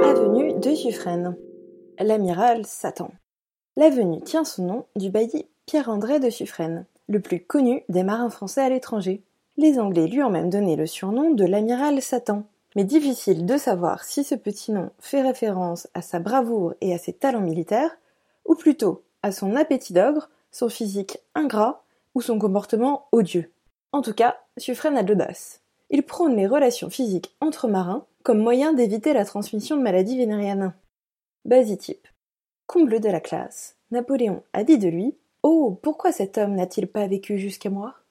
Avenue de Suffren. L'amiral Satan. L'avenue tient son nom du bailli Pierre-André de Suffren, le plus connu des marins français à l'étranger. Les Anglais lui ont même donné le surnom de l'amiral Satan. Mais difficile de savoir si ce petit nom fait référence à sa bravoure et à ses talents militaires, ou plutôt à son appétit d'ogre, son physique ingrat ou son comportement odieux. En tout cas, Suffren a de l'audace. Il prône les relations physiques entre marins comme moyen d'éviter la transmission de maladies vénériennes. Basitype. Comble de la classe, Napoléon a dit de lui Oh, pourquoi cet homme n'a-t-il pas vécu jusqu'à moi?